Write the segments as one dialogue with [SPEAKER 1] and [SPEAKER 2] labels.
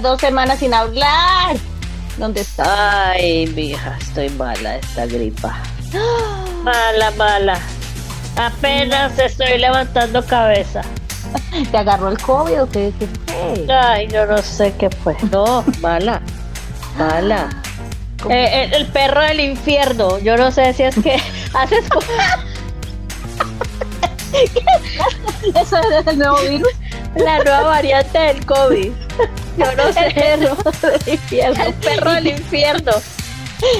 [SPEAKER 1] Dos semanas sin hablar. ¿Dónde está?
[SPEAKER 2] Ay, mija, estoy mala esta gripa. Mala, mala. Apenas estoy levantando cabeza.
[SPEAKER 1] ¿Te agarró el COVID o qué? qué fue?
[SPEAKER 2] Ay, yo no sé qué fue. No, mala. Mala. Eh, eh, el perro del infierno. Yo no sé si es que haces.
[SPEAKER 1] ¿Eso es el nuevo virus?
[SPEAKER 2] la nueva variante del COVID. Yo no sé. El perro del infierno. El perro del infierno.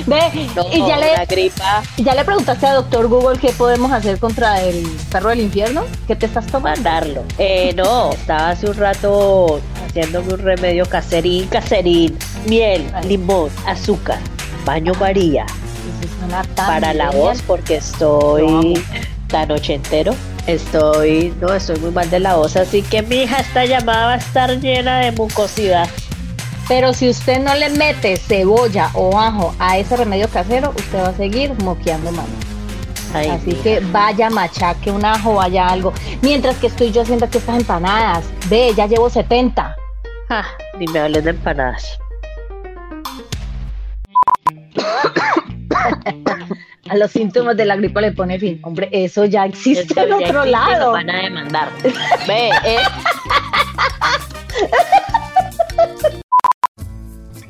[SPEAKER 1] Ve,
[SPEAKER 2] No,
[SPEAKER 1] y ya
[SPEAKER 2] la
[SPEAKER 1] le,
[SPEAKER 2] gripa.
[SPEAKER 1] ya le preguntaste a doctor Google qué podemos hacer contra el perro del infierno. ¿Qué te estás tomando?
[SPEAKER 2] mandarlo. Eh, no, estaba hace un rato haciéndome un remedio caserín, caserín, miel, limón, azúcar, baño María, para la voz porque estoy tan ochentero. Estoy, no, estoy muy mal de la voz, así que mi hija esta llamada va a estar llena de mucosidad.
[SPEAKER 1] Pero si usted no le mete cebolla o ajo a ese remedio casero, usted va a seguir moqueando mano.
[SPEAKER 2] Ay,
[SPEAKER 1] Así que vaya machaque un ajo, vaya algo. Mientras que estoy yo haciendo aquí estas empanadas. Ve, ya llevo 70.
[SPEAKER 2] Ah, ni me hables de empanadas.
[SPEAKER 1] A los síntomas de la gripa le pone fin. Hombre, eso ya existe en
[SPEAKER 2] ya
[SPEAKER 1] otro
[SPEAKER 2] existe,
[SPEAKER 1] lado.
[SPEAKER 2] van a demandar. Ve, eh.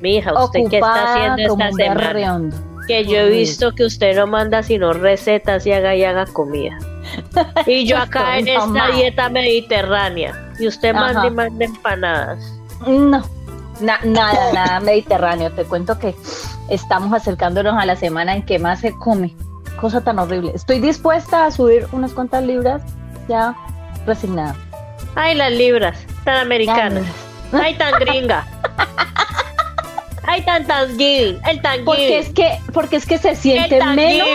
[SPEAKER 2] Mija, ¿usted qué está haciendo esta semana? Que yo he visto que usted no manda sino recetas y haga y haga comida. Y yo acá en esta dieta mediterránea. Y usted manda y manda empanadas.
[SPEAKER 1] No, na- nada, nada mediterráneo. Te cuento que estamos acercándonos a la semana en que más se come. Cosa tan horrible. Estoy dispuesta a subir unas cuantas libras ya resignada.
[SPEAKER 2] Ay, las libras, tan americanas. Ay, tan gringa. Ay, tan Thanksgiving. El
[SPEAKER 1] Porque es que, porque es que se siente menos,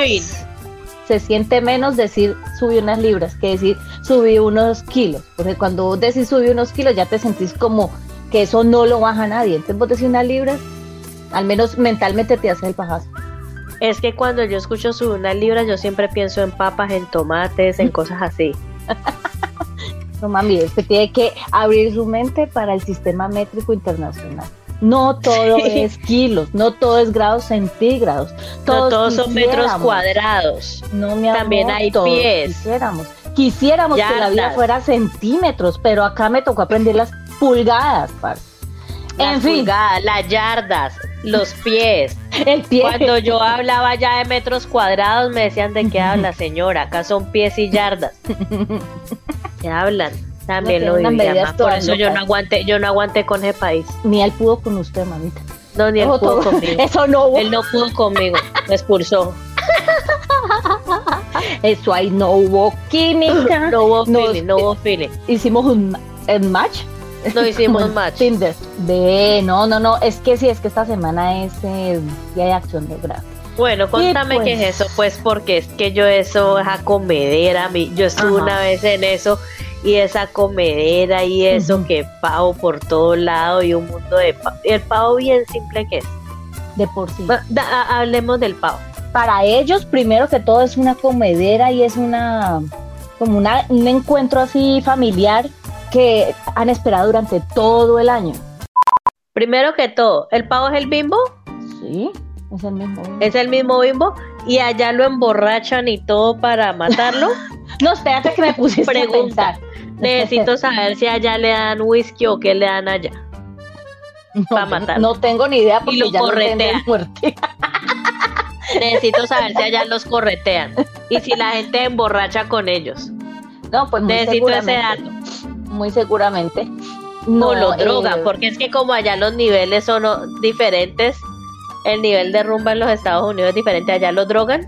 [SPEAKER 1] se siente menos decir subí unas libras que decir subí unos kilos. Porque cuando vos decís subí unos kilos ya te sentís como que eso no lo baja nadie. Entonces vos decís unas libras, al menos mentalmente te hace el pajazo.
[SPEAKER 2] Es que cuando yo escucho subir unas libras, yo siempre pienso en papas, en tomates, en cosas así.
[SPEAKER 1] No mami, es que tiene que abrir su mente para el sistema métrico internacional. No todo
[SPEAKER 2] Sí.
[SPEAKER 1] es kilos, no todo es grados centígrados.
[SPEAKER 2] No
[SPEAKER 1] Todos,
[SPEAKER 2] todos son metros cuadrados.
[SPEAKER 1] No, amor,
[SPEAKER 2] También hay
[SPEAKER 1] todos
[SPEAKER 2] pies.
[SPEAKER 1] Quisiéramos, quisiéramos que la vida fuera centímetros, pero acá me tocó aprender las pulgadas, parce.
[SPEAKER 2] Las
[SPEAKER 1] En fin,
[SPEAKER 2] pulgadas, las yardas, los pies.
[SPEAKER 1] el pie.
[SPEAKER 2] Cuando yo hablaba ya de metros cuadrados, me decían de qué habla, señora. Acá son pies y yardas. ¿Qué hablan? También
[SPEAKER 1] No,
[SPEAKER 2] lo más. Por eso yo no aguanté, yo no aguanté con ese país.
[SPEAKER 1] Ni él pudo con usted, mamita.
[SPEAKER 2] No, ni él
[SPEAKER 1] Ojo,
[SPEAKER 2] pudo
[SPEAKER 1] todo-
[SPEAKER 2] conmigo.
[SPEAKER 1] Eso no hubo.
[SPEAKER 2] Él no pudo conmigo, me expulsó.
[SPEAKER 1] Eso ahí no hubo química.
[SPEAKER 2] No hubo feeling, no hubo feeling.
[SPEAKER 1] Hicimos un match.
[SPEAKER 2] No hicimos match.
[SPEAKER 1] Tinder. Ve, no, no, no. Es que sí, es que esta semana es eh, Día de Acción de Gracias.
[SPEAKER 2] Bueno, contame
[SPEAKER 1] pues.
[SPEAKER 2] qué es eso, pues, porque es que yo eso es a comedera, mi- yo estuve
[SPEAKER 1] Ajá.
[SPEAKER 2] una vez en eso y esa comedera y eso que pavo por todo lado y un mundo de pavo. El pavo bien simple que es.
[SPEAKER 1] De por sí.
[SPEAKER 2] Da- ha- hablemos del pavo.
[SPEAKER 1] Para ellos, primero que todo, es una comedera y es una como una, un encuentro así familiar que han esperado durante todo el año.
[SPEAKER 2] Primero que todo, el pavo es el bimbo,
[SPEAKER 1] Sí, es el mismo.
[SPEAKER 2] es el mismo bimbo y allá lo emborrachan y todo para matarlo.
[SPEAKER 1] No, espérate que me
[SPEAKER 2] Pregunta.
[SPEAKER 1] a pensar.
[SPEAKER 2] Necesito saber si allá le dan whisky o qué le dan allá.
[SPEAKER 1] No,
[SPEAKER 2] pa'
[SPEAKER 1] yo
[SPEAKER 2] matar.
[SPEAKER 1] No tengo ni idea
[SPEAKER 2] Y
[SPEAKER 1] porque
[SPEAKER 2] lo
[SPEAKER 1] ya lo
[SPEAKER 2] corretea.
[SPEAKER 1] tienen muerte.
[SPEAKER 2] Necesito saber si allá los corretean y si la gente emborracha con ellos.
[SPEAKER 1] No, pues muy
[SPEAKER 2] Necesito ese dato.
[SPEAKER 1] Muy seguramente.
[SPEAKER 2] No, lo
[SPEAKER 1] eh,
[SPEAKER 2] drogan, porque es que como allá los niveles son diferentes, el nivel de rumba en los Estados Unidos es diferente, allá los drogan.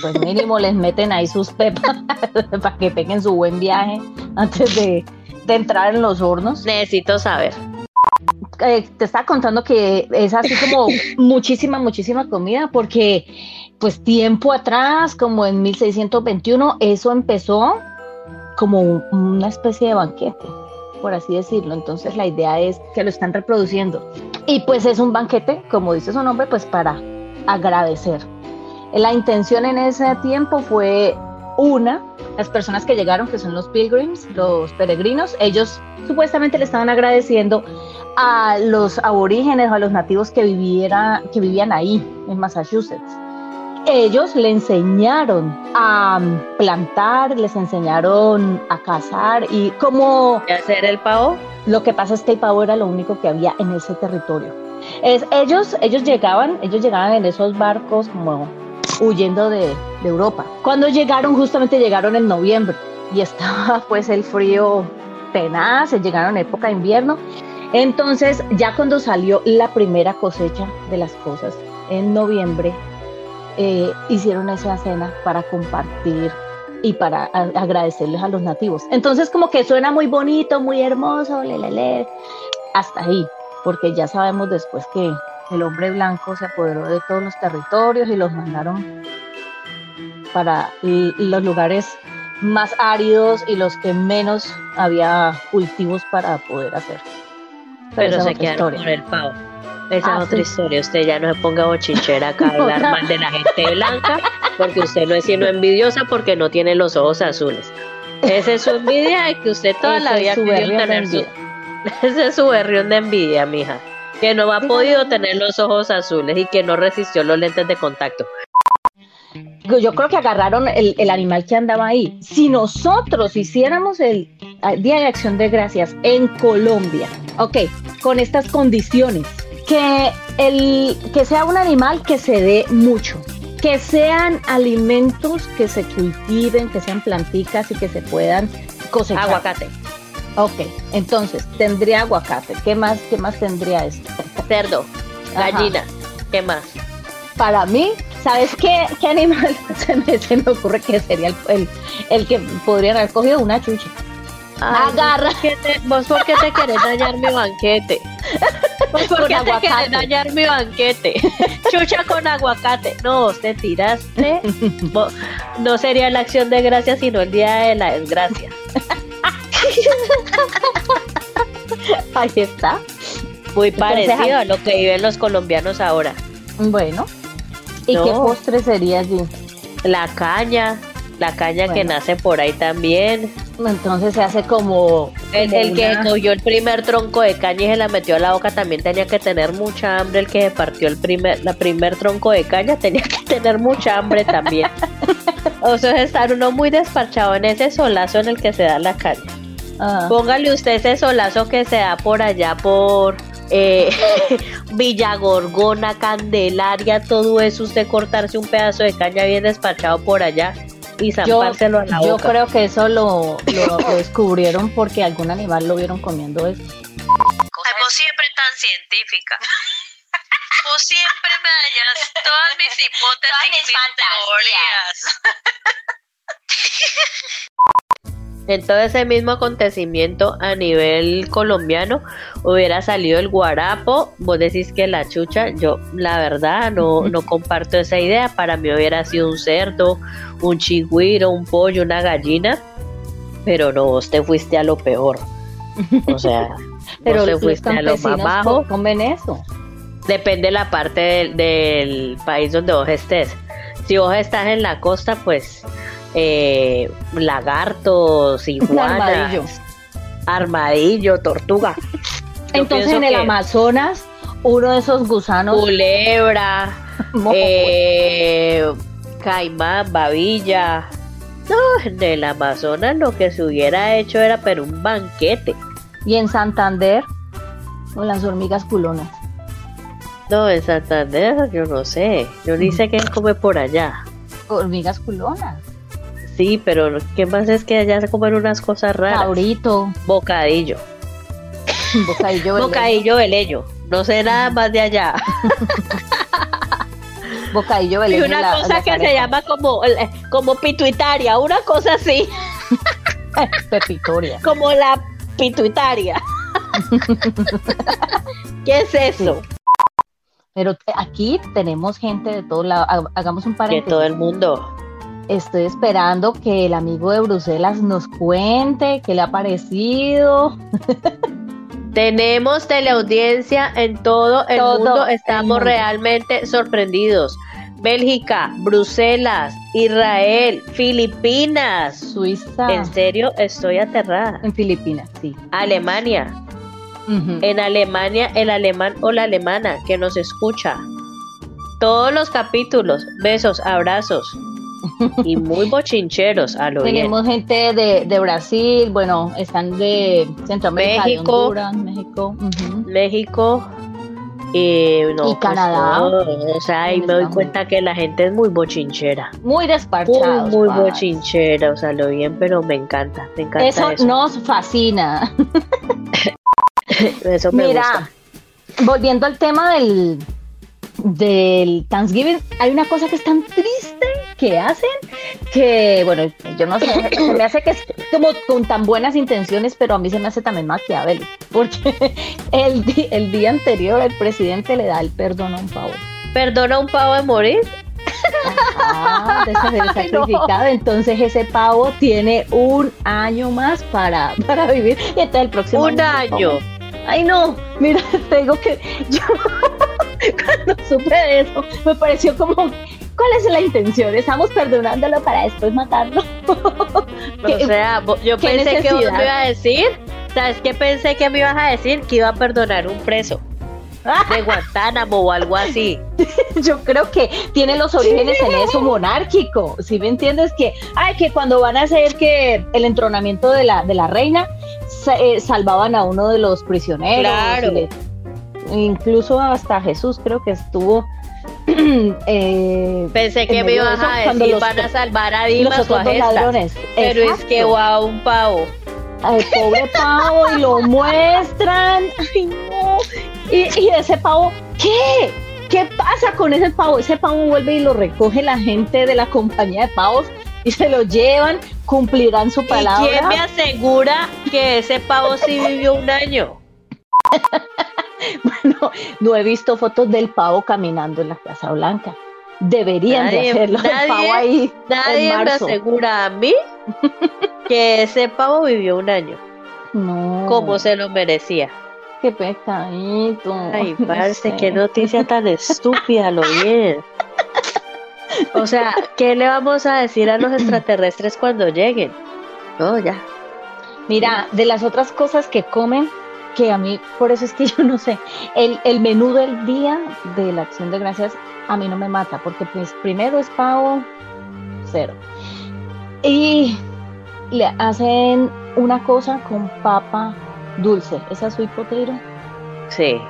[SPEAKER 1] Pues mínimo les meten ahí sus pepas para que peguen su buen viaje antes de de entrar en los hornos.
[SPEAKER 2] Necesito saber.
[SPEAKER 1] Eh, te estaba contando que es así como muchísima, muchísima comida, porque pues tiempo atrás, como en 1621, eso empezó como un- una especie de banquete, por así decirlo. Entonces la idea es que lo están reproduciendo. Y pues es un banquete, como dice su nombre, pues para agradecer. La intención en ese tiempo fue una, las personas que llegaron, que son los pilgrims, los peregrinos, ellos supuestamente le estaban agradeciendo a los aborígenes o a los nativos que, viviera, que vivían ahí, en Massachusetts. Ellos le enseñaron a plantar, les enseñaron a cazar y como
[SPEAKER 2] ¿Y hacer el pavo?
[SPEAKER 1] lo que pasa es que el pavo era lo único que había en ese territorio. Es, ellos, ellos llegaban, ellos llegaban en esos barcos como huyendo de, de Europa. Cuando llegaron, justamente llegaron en noviembre y estaba pues el frío tenaz, llegaron en época de invierno. Entonces, ya cuando salió la primera cosecha de las cosas en noviembre, eh, hicieron esa cena para compartir y para a- agradecerles a los nativos. Entonces, como que suena muy bonito, muy hermoso, le, le, le, hasta ahí, porque ya sabemos después que el hombre blanco se apoderó de todos los territorios y los mandaron para los lugares más áridos y los que menos había cultivos para poder hacer.
[SPEAKER 2] Pero
[SPEAKER 1] esa
[SPEAKER 2] se quedaron
[SPEAKER 1] historia.
[SPEAKER 2] con el pavo. Esa
[SPEAKER 1] Ah,
[SPEAKER 2] es otra
[SPEAKER 1] sí.
[SPEAKER 2] historia. Usted ya no se ponga bochinchera acá a hablar
[SPEAKER 1] No.
[SPEAKER 2] mal de la gente blanca, porque usted no es sino envidiosa porque no tiene los ojos azules. Esa es su envidia de que usted toda la vida querido tener su... Ese es su berrión de envidia, mija. Que no ha podido tener los ojos azules y que no resistió los lentes de contacto.
[SPEAKER 1] Yo creo que agarraron el, el animal que andaba ahí. Si nosotros hiciéramos el ah, Día de Acción de Gracias en Colombia, ok, con estas condiciones, que, el, que sea un animal que se dé mucho, que sean alimentos que se cultiven, que sean planticas y que se puedan cosechar.
[SPEAKER 2] Aguacate,
[SPEAKER 1] Ok, entonces tendría aguacate. ¿Qué más, qué más tendría esto?
[SPEAKER 2] cerdo,
[SPEAKER 1] Ajá.
[SPEAKER 2] gallina. ¿Qué más?
[SPEAKER 1] Para mí, ¿sabes qué, qué animal se me, se me ocurre que sería el, el, el que podrían haber cogido una chucha?
[SPEAKER 2] Ay,
[SPEAKER 1] Agarra.
[SPEAKER 2] ¿vos por qué te- ¿Vos por qué te querés dañar mi banquete? ¿Vos por
[SPEAKER 1] Con
[SPEAKER 2] qué te querés dañar mi banquete? Chucha con aguacate. No, te tiraste. No sería la acción de gracia, sino el día de la desgracia.
[SPEAKER 1] Ahí está.
[SPEAKER 2] Muy parecido a lo que viven los colombianos ahora.
[SPEAKER 1] Bueno. ¿Y
[SPEAKER 2] No.
[SPEAKER 1] qué postre sería allí?
[SPEAKER 2] La caña, la caña que nace por ahí también.
[SPEAKER 1] Entonces se hace como.
[SPEAKER 2] El, el que cogió el primer tronco de caña y se la metió a la boca también tenía que tener mucha hambre. El que se partió el primer, la primer tronco de caña tenía que tener mucha hambre también. o sea, estar uno muy despachado en ese solazo en el que se da la caña.
[SPEAKER 1] Ah,
[SPEAKER 2] Póngale usted ese solazo que se da por allá por eh, Villagorgona, Candelaria, todo eso, usted cortarse un pedazo de caña bien despachado por allá y
[SPEAKER 1] yo,
[SPEAKER 2] zampárselo a la
[SPEAKER 1] yo
[SPEAKER 2] boca.
[SPEAKER 1] creo que eso lo, lo- lo descubrieron porque algún animal lo vieron comiendo eso.
[SPEAKER 2] Ay, vos siempre tan científica. Vos siempre me dañas todas mis hipótesis y mis teorías. En todo ese mismo acontecimiento a nivel colombiano hubiera salido el guarapo, vos decís que la chucha, yo la verdad no, no comparto esa idea, para mí hubiera sido un cerdo, un chigüiro, un pollo, una gallina, pero no, vos te fuiste a lo peor. O sea,
[SPEAKER 1] Pero
[SPEAKER 2] vos te fuiste a lo más bajo.
[SPEAKER 1] co- comen eso.
[SPEAKER 2] Depende de la parte del, del país donde vos estés. Si vos estás en la costa, pues eh, lagartos, iguanas,
[SPEAKER 1] armadillo.
[SPEAKER 2] armadillo, tortuga. Yo
[SPEAKER 1] Entonces en el Amazonas, uno de esos gusanos.
[SPEAKER 2] Culebra, eh, caimán, babilla. No, en el Amazonas lo que se hubiera hecho era pero un banquete.
[SPEAKER 1] Y en Santander, con las hormigas culonas.
[SPEAKER 2] No, en Santander yo no sé. Yo ni sé qué come por allá.
[SPEAKER 1] Hormigas culonas.
[SPEAKER 2] Sí, pero ¿qué más es que allá se comen unas cosas raras?
[SPEAKER 1] Cabrito,
[SPEAKER 2] Bocadillo.
[SPEAKER 1] bocadillo. verde,
[SPEAKER 2] Bocadillo veleño. No sé nada más de allá.
[SPEAKER 1] Bocadillo
[SPEAKER 2] Y
[SPEAKER 1] verde.
[SPEAKER 2] una
[SPEAKER 1] la-
[SPEAKER 2] cosa que se llama como, como pituitaria, una cosa así,
[SPEAKER 1] Pepitoria.
[SPEAKER 2] como la
[SPEAKER 1] pituitaria. ¿Qué es eso? Pero aquí tenemos gente de todo lado. Hagamos un
[SPEAKER 2] paréntesis. De todo el mundo.
[SPEAKER 1] Estoy esperando que el amigo de Bruselas nos cuente qué le ha parecido.
[SPEAKER 2] Tenemos teleaudiencia en todo el mundo. Estamos realmente sorprendidos. Bélgica, Bruselas, Israel, Filipinas,
[SPEAKER 1] Suiza.
[SPEAKER 2] En serio, estoy aterrada.
[SPEAKER 1] En Filipinas, sí.
[SPEAKER 2] Alemania. En Alemania, el alemán o la alemana que nos escucha. Todos los capítulos, besos, abrazos y muy bochincheros a lo
[SPEAKER 1] Tenemos gente de, Brasil, bueno, están de Centroamérica,
[SPEAKER 2] México,
[SPEAKER 1] México,
[SPEAKER 2] México y, no,
[SPEAKER 1] y pues, Canadá.
[SPEAKER 2] o sea, y me doy cuenta que la gente es muy bochinchera.
[SPEAKER 1] Muy desparchada.
[SPEAKER 2] Muy, muy bochinchera, o sea, lo bien, pero me encanta, me encanta
[SPEAKER 1] eso.
[SPEAKER 2] Eso
[SPEAKER 1] nos fascina.
[SPEAKER 2] eso me
[SPEAKER 1] Mira, volviendo al tema del, del Thanksgiving, hay una cosa que es tan triste que hacen que, bueno, yo no sé, se me hace que es como con tan buenas intenciones, pero a mí se me hace también maquiavélico, porque el, el día anterior el presidente le da el perdón a un pavo.
[SPEAKER 2] ¿Perdona a un pavo de morir?
[SPEAKER 1] Ah, de ser sacrificado. Entonces ese pavo tiene un año más para, para vivir. Y este el próximo
[SPEAKER 2] Un año.
[SPEAKER 1] Ay, no. Mira, tengo que. Yo cuando supe de eso, me pareció como, ¿cuál es la intención? Estamos perdonándolo para después matarlo.
[SPEAKER 2] o sea, yo pensé que vos me ibas a decir, ¿sabes qué pensé que me ibas a decir? Que iba a perdonar un preso de Guantánamo o algo así.
[SPEAKER 1] Yo creo que tiene los orígenes en eso monárquico. Si me entiendes que, ay, que cuando van a hacer que el entronamiento de la, de la reina, eh, salvaban a uno de los prisioneros.
[SPEAKER 2] Claro
[SPEAKER 1] incluso hasta Jesús creo que estuvo
[SPEAKER 2] eh, Pensé que me ibas a decir van a salvar a Dimas o a ladrones. Pero es que wow, un pavo.
[SPEAKER 1] Al pobre pavo y lo muestran. Ay, no. Y, y ese pavo, ¿qué? ¿Qué pasa con ese pavo? Ese pavo vuelve y lo recoge la gente de la compañía de pavos y se lo llevan, cumplirán su palabra.
[SPEAKER 2] ¿Y quién me asegura que ese pavo sí vivió un año?
[SPEAKER 1] Bueno, no he visto fotos del pavo caminando en la Casa Blanca. Deberían de hacerlo.
[SPEAKER 2] Nadie,
[SPEAKER 1] pavo ahí.
[SPEAKER 2] Nadie me asegura a mí que ese pavo vivió un año.
[SPEAKER 1] No.
[SPEAKER 2] Como se lo merecía.
[SPEAKER 1] Qué pecadito.
[SPEAKER 2] Ay, parece qué noticia tan estúpida, lo bien. O sea, ¿qué le vamos a decir a los extraterrestres cuando lleguen? No, ya.
[SPEAKER 1] Mira, de las otras cosas que comen, que a mí, por eso es que yo no sé, el, el menú del día de la acción de gracias a mí no me mata, porque pues primero es pavo, cero. Y le hacen una cosa con papa dulce, ¿esa es su hipotero?
[SPEAKER 2] Sí.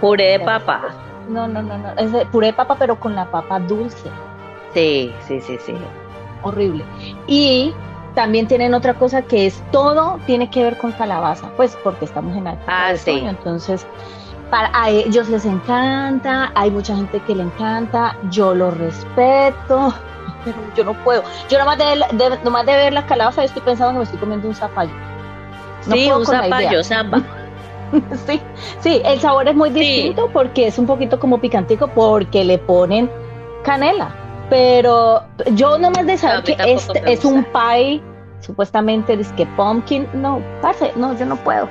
[SPEAKER 2] puré de papa.
[SPEAKER 1] No, no, no, no, es de puré de papa, pero con la papa dulce.
[SPEAKER 2] Sí, sí, sí, sí.
[SPEAKER 1] Horrible. Y también tienen otra cosa que es todo tiene que ver con calabaza, pues porque estamos en la
[SPEAKER 2] ah, sí.
[SPEAKER 1] entonces para a ellos les encanta, hay mucha gente que le encanta, yo lo respeto, pero yo no puedo. Yo nomás de, de, de ver la calabaza estoy pensando que me estoy comiendo un zapallo.
[SPEAKER 2] sí, un zapallo, samba.
[SPEAKER 1] sí, sí, el sabor es muy distinto porque es un poquito como picantico porque le ponen canela. Pero yo nomás de saber que es, es un pie, supuestamente dice que pumpkin, no, parce, no, yo no puedo.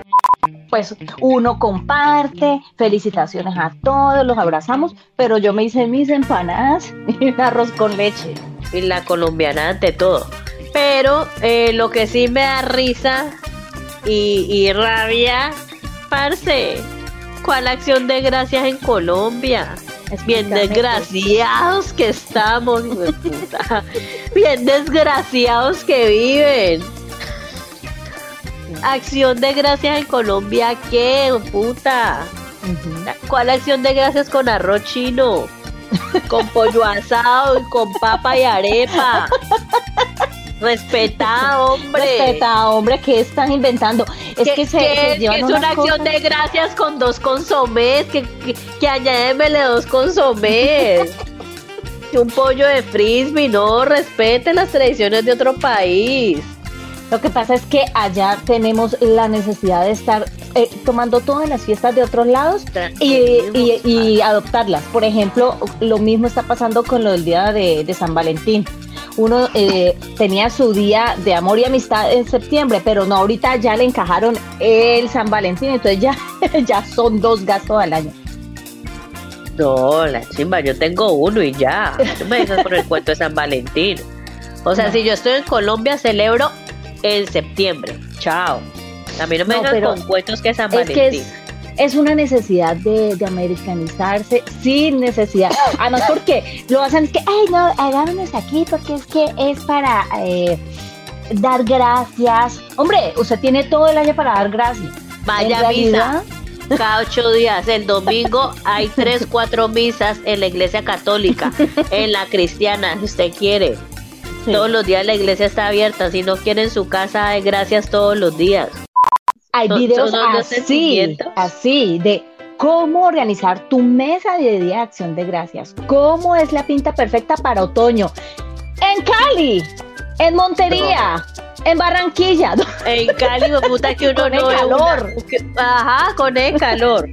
[SPEAKER 1] Pues uno comparte, felicitaciones a todos, los abrazamos, pero yo me hice mis empanadas y un arroz con leche.
[SPEAKER 2] Y la colombiana ante todo. Pero eh, lo que sí me da risa y, y rabia, parce, ¿cuál acción de gracias en Colombia? Bien desgraciados que estamos, puta. Bien desgraciados que viven. Acción de gracias en Colombia, ¿qué, puta? ¿Cuál acción de gracias con arroz chino? Con pollo asado y con papa y arepa. Respeta, hombre.
[SPEAKER 1] Respeta, hombre, ¿qué están inventando?
[SPEAKER 2] Es que, se, es una acción de gracias con dos consomés, que, que, que dos consomés. Un pollo de frisbee, no, respete las tradiciones de otro país.
[SPEAKER 1] Lo que pasa es que allá tenemos la necesidad de estar eh, tomando todas las fiestas de otros lados y, y- y adoptarlas. Por ejemplo, lo mismo está pasando con lo del día de, de San Valentín. Uno eh, tenía su día de amor y amistad en septiembre, pero no, ahorita ya le encajaron el San Valentín, entonces ya, ya son dos gastos al año.
[SPEAKER 2] No, la chimba, yo tengo uno y ya. No me dejas por el cuento de San Valentín. O sea,
[SPEAKER 1] No.
[SPEAKER 2] si yo estoy en Colombia, celebro en septiembre. Chao. A mí no me
[SPEAKER 1] No,
[SPEAKER 2] vengan con cuentos que San
[SPEAKER 1] Es que
[SPEAKER 2] Valentín.
[SPEAKER 1] es, es una necesidad de, de americanizarse sin necesidad. Además, porque lo hacen es que, ay, no, hagámonos aquí porque es que es para eh, dar gracias. Hombre, usted tiene todo el año para dar gracias.
[SPEAKER 2] Vaya misa. Cada ocho días. El domingo hay tres, cuatro misas en la iglesia católica, en la cristiana, si usted quiere.
[SPEAKER 1] sí.
[SPEAKER 2] Todos los días la iglesia está abierta. Si no quiere en su casa, hay gracias todos los días.
[SPEAKER 1] Hay
[SPEAKER 2] son-
[SPEAKER 1] videos
[SPEAKER 2] son
[SPEAKER 1] así, así, de cómo organizar tu mesa de Día de Acción de Gracias. ¿Cómo es la pinta perfecta para otoño? En Cali, en Montería, en Barranquilla.
[SPEAKER 2] En Cali, me puta que uno
[SPEAKER 1] Con el
[SPEAKER 2] no ve
[SPEAKER 1] calor.
[SPEAKER 2] una- que- ajá, con el calor.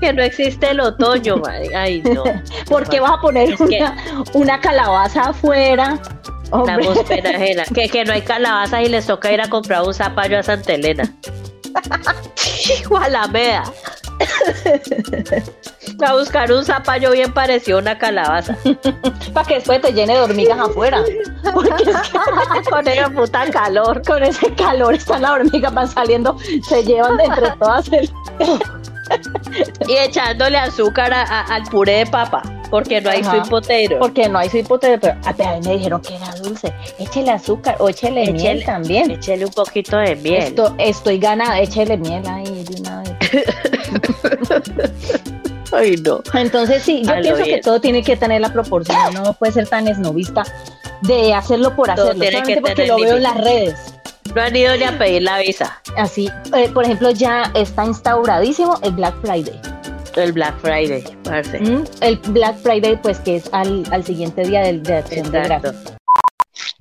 [SPEAKER 2] que no existe el otoño, madre. Ay, no.
[SPEAKER 1] ¿Por qué vas a poner
[SPEAKER 2] que-
[SPEAKER 1] una, una calabaza afuera? Hombre,
[SPEAKER 2] Damos pena ajena. Que, que no hay calabazas y les toca ir a comprar un zapallo a Santa Elena. Hijo Alameda. A buscar un zapallo bien parecido a una calabaza.
[SPEAKER 1] para que después te llene de hormigas afuera. Porque es que
[SPEAKER 2] Con esa puta calor.
[SPEAKER 1] con ese calor están las hormigas, van saliendo, se llevan de entre todas el...
[SPEAKER 2] Y echándole azúcar a- a- al puré de papa. Porque no hay
[SPEAKER 1] Ajá.
[SPEAKER 2] potato.
[SPEAKER 1] Porque no hay su hipótesis, pero a mí me dijeron que era dulce. Échele azúcar o échele miel también.
[SPEAKER 2] Échele un poquito de miel.
[SPEAKER 1] Esto, estoy ganada, échele miel ahí de una vez.
[SPEAKER 2] Ay, no.
[SPEAKER 1] Entonces sí, yo
[SPEAKER 2] A
[SPEAKER 1] pienso que todo tiene que tener la proporción, no puede ser tan esnovista de hacerlo por
[SPEAKER 2] Todo
[SPEAKER 1] hacerlo,
[SPEAKER 2] tiene que
[SPEAKER 1] porque lo veo en las redes.
[SPEAKER 2] No han ido ni a pedir la visa.
[SPEAKER 1] Así, eh, por ejemplo, ya está instauradísimo el Black Friday.
[SPEAKER 2] El Black Friday, parce.
[SPEAKER 1] ¿m? El Black Friday, pues que es al, al siguiente día del, de acción de
[SPEAKER 2] Exacto.
[SPEAKER 1] gracias.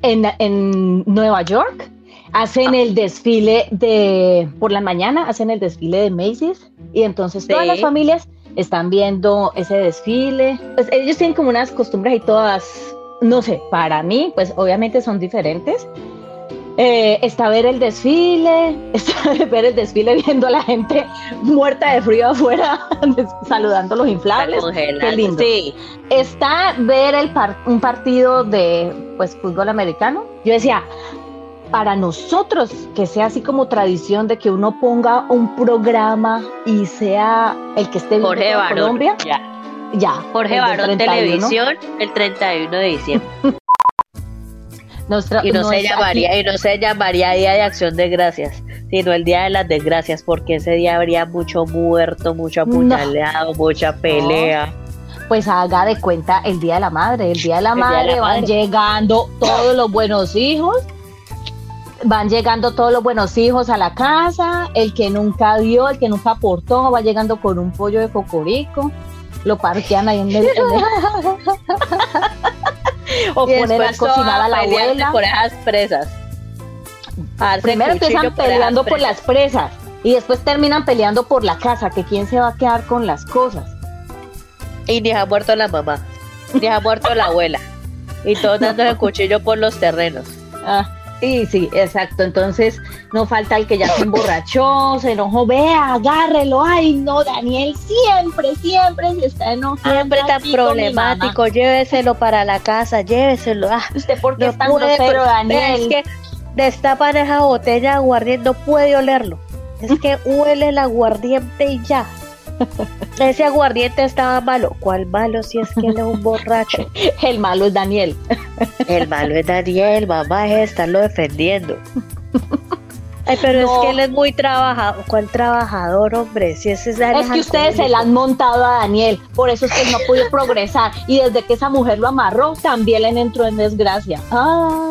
[SPEAKER 1] En, en Nueva York hacen el desfile de, por la mañana hacen el desfile de Macy's y entonces todas
[SPEAKER 2] Sí.
[SPEAKER 1] las familias están viendo ese desfile. Pues ellos tienen como unas costumbres y todas, no sé, para mí, pues obviamente son diferentes. Eh, está ver el desfile, está ver el desfile viendo a la gente muerta de frío afuera, saludando los inflables. Qué lindo.
[SPEAKER 2] Sí.
[SPEAKER 1] Está ver el par- un partido de pues fútbol americano. Yo decía, para nosotros que sea así como tradición de que uno ponga un programa y sea el que esté viendo
[SPEAKER 2] Jorge Barón.
[SPEAKER 1] Colombia,
[SPEAKER 2] Ya.
[SPEAKER 1] ya.
[SPEAKER 2] Jorge Barón
[SPEAKER 1] 31.
[SPEAKER 2] Televisión el 31 de diciembre. Y no, se llamaría, y no se llamaría Día de Acción de Gracias, sino el Día de las Desgracias, porque ese día habría mucho muerto, mucho apuñaleado, mucha pelea.
[SPEAKER 1] pues haga de cuenta el Día de la Madre. El Día de la
[SPEAKER 2] El Día de
[SPEAKER 1] Madre van llegando todos los buenos hijos. Van llegando todos los buenos hijos a la casa, el que nunca dio, el que nunca aportó, va llegando con un pollo de cocorico, lo parquean ahí en medio. o
[SPEAKER 2] Y
[SPEAKER 1] ponen a cocinar a la abuela.
[SPEAKER 2] por esas presas.
[SPEAKER 1] Primero empiezan peleando por las presas y después terminan peleando por la casa, que quién se va a quedar con las cosas.
[SPEAKER 2] Y ni ha muerto la mamá, ni ha muerto la abuela. Y todos dándose cuchillo por los terrenos.
[SPEAKER 1] Ah, sí, sí, exacto. Entonces, no falta el que ya se emborrachó, se enojó, vea, agárrelo. Ay, no, Daniel siempre, siempre se está enojando.
[SPEAKER 2] Siempre tan problemático, lléveselo para la casa, lléveselo. Ah.
[SPEAKER 1] ¿Usted por qué
[SPEAKER 2] no
[SPEAKER 1] es tan
[SPEAKER 2] puede,
[SPEAKER 1] grosero, Daniel?
[SPEAKER 2] Es que destapan esa botella de aguardiente, no puede olerlo. Es que huele el aguardiente y ya. Ese aguardiente estaba malo. ¿Cuál malo si es que él es un borracho?
[SPEAKER 1] El malo es Daniel.
[SPEAKER 2] El malo es Daniel, mamá, es estarlo defendiendo. Ay, pero
[SPEAKER 1] No.
[SPEAKER 2] es que él es muy trabajador. ¿Cuál trabajador, hombre? Si ese es,
[SPEAKER 1] Es que ustedes se la han montado a Daniel, por eso es que él no ha podido progresar. Y desde que esa mujer lo amarró, también le entró en desgracia. Ah.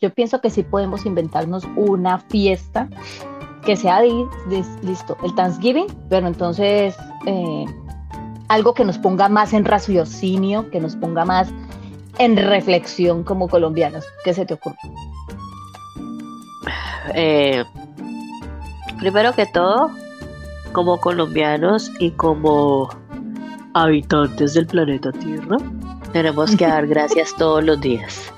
[SPEAKER 1] Yo pienso que sí podemos inventarnos una fiesta que sea dis- listo, el Thanksgiving, pero entonces eh, algo que nos ponga más en raciocinio, que nos ponga más en reflexión como colombianos. ¿Qué se te ocurre?
[SPEAKER 2] eh, primero que todo, como colombianos y como habitantes del planeta Tierra, tenemos que dar gracias todos los días.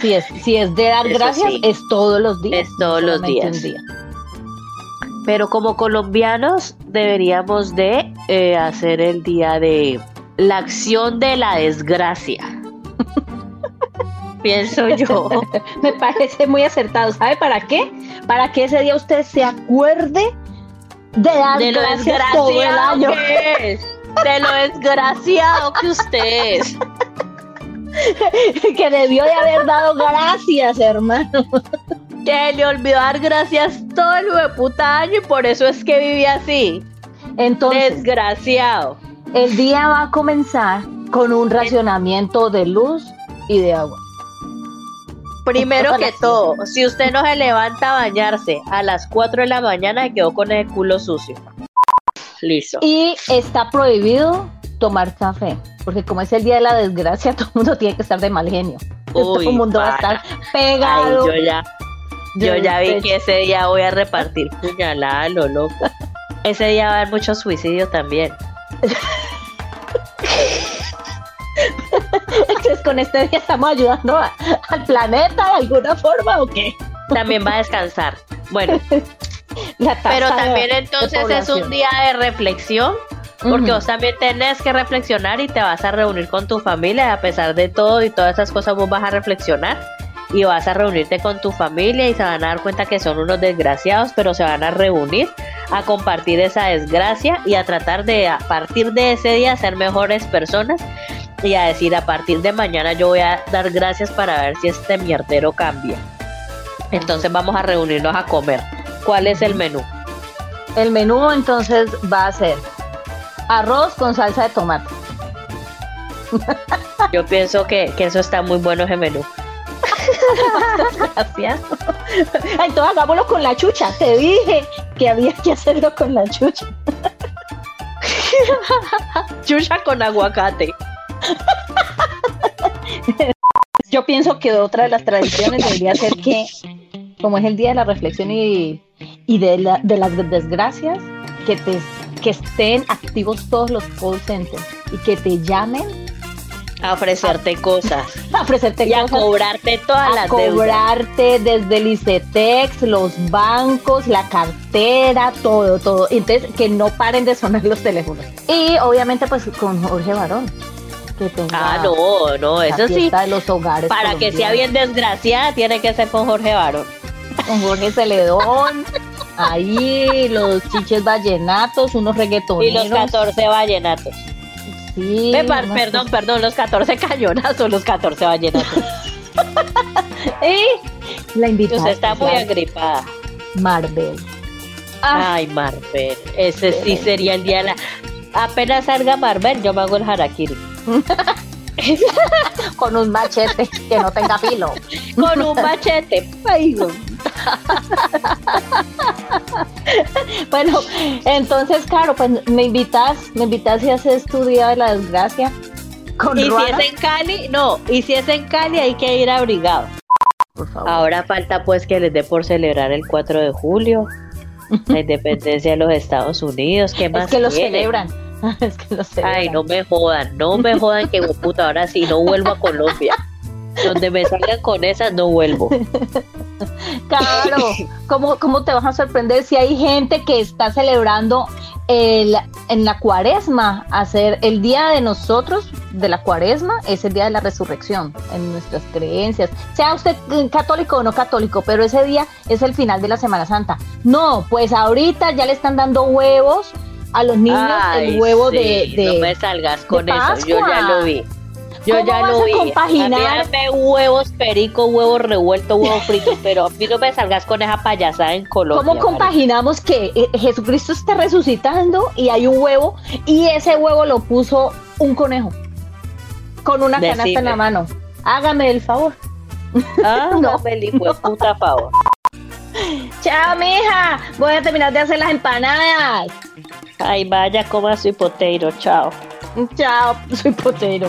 [SPEAKER 1] Si es, si es de dar
[SPEAKER 2] Eso
[SPEAKER 1] gracias,
[SPEAKER 2] sí.
[SPEAKER 1] es todos los días.
[SPEAKER 2] Es todos los días.
[SPEAKER 1] un día.
[SPEAKER 2] Pero como colombianos deberíamos de eh, hacer el día de la acción de la desgracia. Pienso yo.
[SPEAKER 1] Me parece muy acertado. ¿Sabe para qué? Para que ese día usted se acuerde de dar
[SPEAKER 2] De lo
[SPEAKER 1] gracias todo el
[SPEAKER 2] desgraciado
[SPEAKER 1] año.
[SPEAKER 2] que es. De lo desgraciado que usted es.
[SPEAKER 1] que debió de haber dado gracias, hermano.
[SPEAKER 2] Que le olvidó dar gracias todo el de puta año y por eso es que vive así.
[SPEAKER 1] Entonces,
[SPEAKER 2] Desgraciado.
[SPEAKER 1] el día va a comenzar con un racionamiento de luz y de agua.
[SPEAKER 2] Primero que todo, si usted no se levanta a bañarse a las 4 de la mañana, quedó con el culo sucio. Listo.
[SPEAKER 1] Y está prohibido tomar café, porque como es el día de la desgracia, todo el mundo tiene que estar de mal genio. todo el mundo va a estar
[SPEAKER 2] Ay,
[SPEAKER 1] pegado.
[SPEAKER 2] yo ya, yo ya vi que ese día voy a repartir puñalada, lo loco. Ese día va a haber mucho suicidio también.
[SPEAKER 1] Entonces, con este día estamos ayudando a- al planeta de alguna forma o qué?
[SPEAKER 2] También va a descansar. Bueno, pero también
[SPEAKER 1] de
[SPEAKER 2] entonces es un día de reflexión, porque vos también tenés que reflexionar y te vas a reunir con tu familia, a pesar de todo y todas esas cosas vos vas a reflexionar y vas a reunirte con tu familia y se van a dar cuenta que son unos desgraciados, pero se van a reunir a compartir esa desgracia y a tratar de a partir de ese día ser mejores personas y a decir a partir de mañana yo voy a dar gracias para ver si este mierdero cambia. Entonces vamos a reunirnos a comer. ¿Cuál es el menú?
[SPEAKER 1] El menú entonces va a ser arroz con salsa de tomate.
[SPEAKER 2] Yo pienso que, que eso está muy bueno ese menú.
[SPEAKER 1] Entonces hagámoslo con la chucha. Te dije que había que hacerlo con la chucha.
[SPEAKER 2] Chucha con aguacate.
[SPEAKER 1] Yo pienso que otra de las tradiciones debería ser que, como es el día de la reflexión y, y de, la- de las desgracias, que, te, que estén activos todos los call centers y que te llamen
[SPEAKER 2] A ofrecerte cosas.
[SPEAKER 1] a ofrecerte
[SPEAKER 2] Y a
[SPEAKER 1] cosas,
[SPEAKER 2] cobrarte todas
[SPEAKER 1] a
[SPEAKER 2] las deudas.
[SPEAKER 1] cobrarte desde el ICETEX, los bancos, la cartera, todo, todo. Entonces, que no paren de sonar los teléfonos. Y obviamente, pues con Jorge Barón, que tenga
[SPEAKER 2] Ah, no, no, eso sí.
[SPEAKER 1] de los hogares.
[SPEAKER 2] Para que sea bien desgraciada, tiene que ser con Jorge Barón.
[SPEAKER 1] Con Jorge Celedón, ahí los chiches vallenatos, unos
[SPEAKER 2] Y
[SPEAKER 1] reggaetoneros.
[SPEAKER 2] los 14 vallenatos.
[SPEAKER 1] Sí,
[SPEAKER 2] perdón, perdón, los 14 cañonazos, los 14 vallenatos.
[SPEAKER 1] Y la invitada.
[SPEAKER 2] Usted está muy agripada.
[SPEAKER 1] Marvel. Ah,
[SPEAKER 2] Ay, Marvel. Ese sí sería el día de la. Apenas salga Marvel, yo me hago el harakiri.
[SPEAKER 1] con un machete que no tenga filo.
[SPEAKER 2] Con un machete. Ay.
[SPEAKER 1] Bueno, entonces, claro, pues me invitas, me invitas y haces tu día de la desgracia con
[SPEAKER 2] Y si es en Cali, no. Y si es en Cali, hay que ir abrigado.
[SPEAKER 1] por favor.
[SPEAKER 2] Ahora falta pues que les dé por celebrar el 4 de julio, la independencia de los Estados Unidos. ¿Qué más
[SPEAKER 1] es que lo celebran. es que lo celebran.
[SPEAKER 2] Ay, no me jodan, no me jodan que puta, ahora sí no vuelvo a Colombia. Donde me salgan con esas no vuelvo.
[SPEAKER 1] Claro, ¿cómo, ¿cómo te vas a sorprender si hay gente que está celebrando el, en la cuaresma, hacer el día de nosotros, de la cuaresma, es el día de la resurrección, en nuestras creencias, sea usted católico o no católico, pero ese día es el final de la Semana Santa. No, pues ahorita ya le están dando huevos a los niños,
[SPEAKER 2] Ay,
[SPEAKER 1] el huevo
[SPEAKER 2] sí,
[SPEAKER 1] de, de-
[SPEAKER 2] No me salgas con eso, yo ya lo vi. Yo
[SPEAKER 1] ¿Cómo
[SPEAKER 2] ya lo vi.
[SPEAKER 1] compaginar?
[SPEAKER 2] A mí dame huevos perico, huevos revueltos, huevos fritos, pero a mí no me salgas con esa payasada en Colombia.
[SPEAKER 1] ¿Cómo compaginamos que eh, Jesucristo está resucitando y hay un huevo y ese huevo lo puso un conejo con una canasta en la mano? Hágame el favor.
[SPEAKER 2] Ah,
[SPEAKER 1] No.
[SPEAKER 2] no, el hijo de puta favor.
[SPEAKER 1] Chao, mija. Voy a terminar de hacer las empanadas.
[SPEAKER 2] Ay, vaya, coma su potato, chao.
[SPEAKER 1] Chao, soy potero.